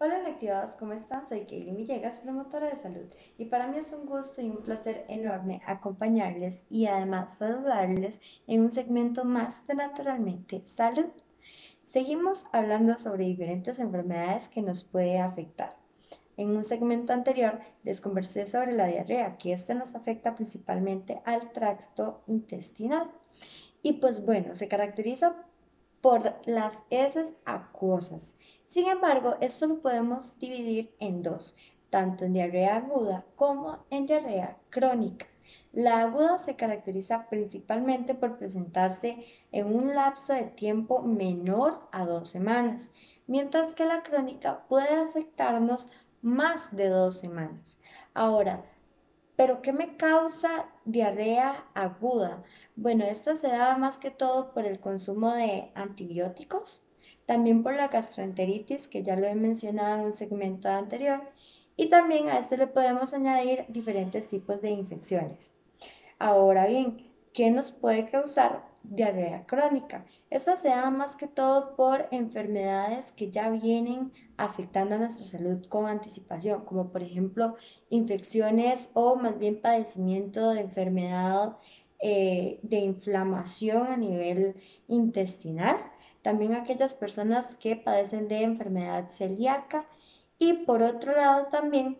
Hola activados, ¿cómo están? Soy Kaylee Villegas, promotora de salud, y para mí es un gusto y un placer enorme acompañarles y además saludarles en un segmento más de Naturalmente Salud. Seguimos hablando sobre diferentes enfermedades que nos pueden afectar. En un segmento anterior les conversé sobre la diarrea, que esta nos afecta principalmente al tracto intestinal. Y pues bueno, se caracteriza por las heces acuosas. Sin embargo, esto lo podemos dividir en dos, tanto en diarrea aguda como en diarrea crónica. La aguda se caracteriza principalmente por presentarse en un lapso de tiempo menor a dos semanas, mientras que la crónica puede afectarnos más de dos semanas. Ahora, ¿Pero qué me causa diarrea aguda? Bueno, esta se da más que todo por el consumo de antibióticos, también por la gastroenteritis, que ya lo he mencionado en un segmento anterior, y también a este le podemos añadir diferentes tipos de infecciones. Ahora bien, ¿qué nos puede causar diarrea crónica. Esta se da más que todo por enfermedades que ya vienen afectando a nuestra salud con anticipación, como por ejemplo infecciones o más bien padecimiento de enfermedad eh, de inflamación a nivel intestinal. También aquellas personas que padecen de enfermedad celíaca y por otro lado también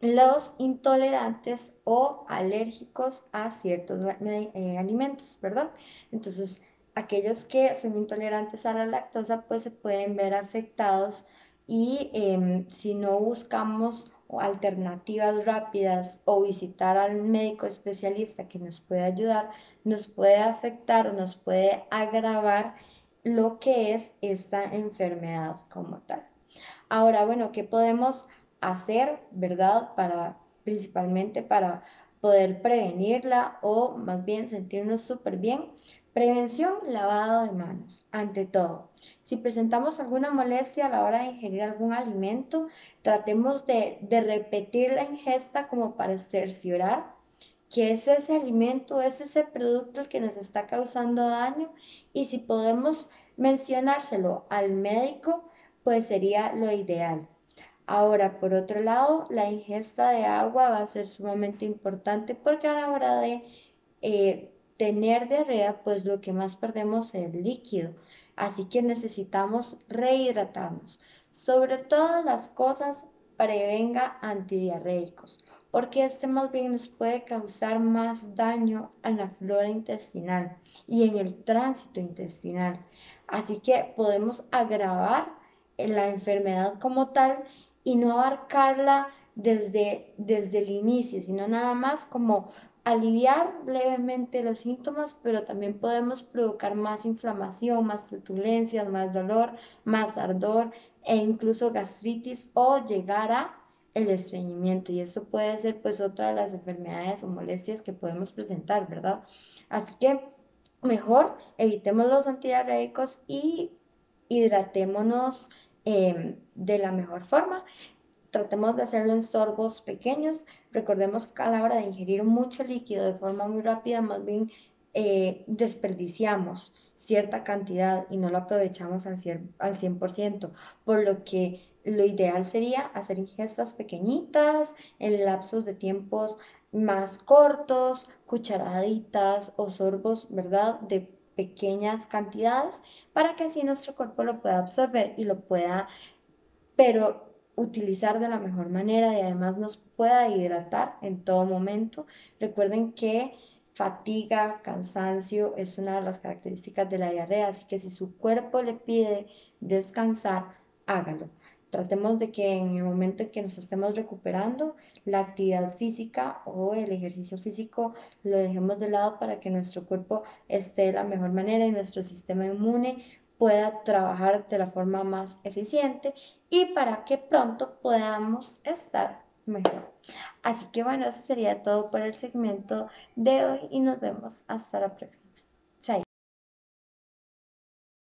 los intolerantes o alérgicos a ciertos eh, alimentos, ¿verdad? Entonces, aquellos que son intolerantes a la lactosa, pues se pueden ver afectados y em, si no buscamos alternativas rápidas o visitar al médico especialista que nos puede ayudar, nos puede afectar o nos puede agravar lo que es esta enfermedad como tal. Ahora, bueno, ¿qué podemos hacer, ¿verdad? Para, principalmente para poder prevenirla o más bien sentirnos súper bien. Prevención, lavado de manos, ante todo. Si presentamos alguna molestia a la hora de ingerir algún alimento, tratemos de, de repetir la ingesta como para cerciorar que es ese alimento, es ese producto el que nos está causando daño y si podemos mencionárselo al médico, pues sería lo ideal. Ahora, por otro lado, la ingesta de agua va a ser sumamente importante porque a la hora de eh, tener diarrea, pues lo que más perdemos es el líquido. Así que necesitamos rehidratarnos. Sobre todas las cosas, prevenga antidiarreicos, porque este más bien nos puede causar más daño a la flora intestinal y en el tránsito intestinal. Así que podemos agravar la enfermedad como tal y no abarcarla desde, desde el inicio, sino nada más como aliviar levemente los síntomas, pero también podemos provocar más inflamación, más flutulencias, más dolor, más ardor e incluso gastritis o llegar a el estreñimiento y eso puede ser pues otra de las enfermedades o molestias que podemos presentar, ¿verdad? Así que mejor evitemos los antidiarreicos y hidratémonos Em, de la mejor forma. Tratemos de hacerlo en sorbos pequeños. Recordemos que a la hora de ingerir mucho líquido de forma muy rápida, más bien eh, desperdiciamos cierta cantidad y no lo aprovechamos al 100%, por lo que lo ideal sería hacer ingestas pequeñitas en lapsos de tiempos más cortos, cucharaditas o sorbos, ¿verdad? De pequeñas cantidades para que así nuestro cuerpo lo pueda absorber y lo pueda, pero utilizar de la mejor manera y además nos pueda hidratar en todo momento. Recuerden que fatiga, cansancio es una de las características de la diarrea, así que si su cuerpo le pide descansar, hágalo. Tratemos de que en el momento en que nos estemos recuperando, la actividad física o el ejercicio físico lo dejemos de lado para que nuestro cuerpo esté de la mejor manera y nuestro sistema inmune pueda trabajar de la forma más eficiente y para que pronto podamos estar mejor. Así que bueno, eso sería todo por el segmento de hoy y nos vemos hasta la próxima.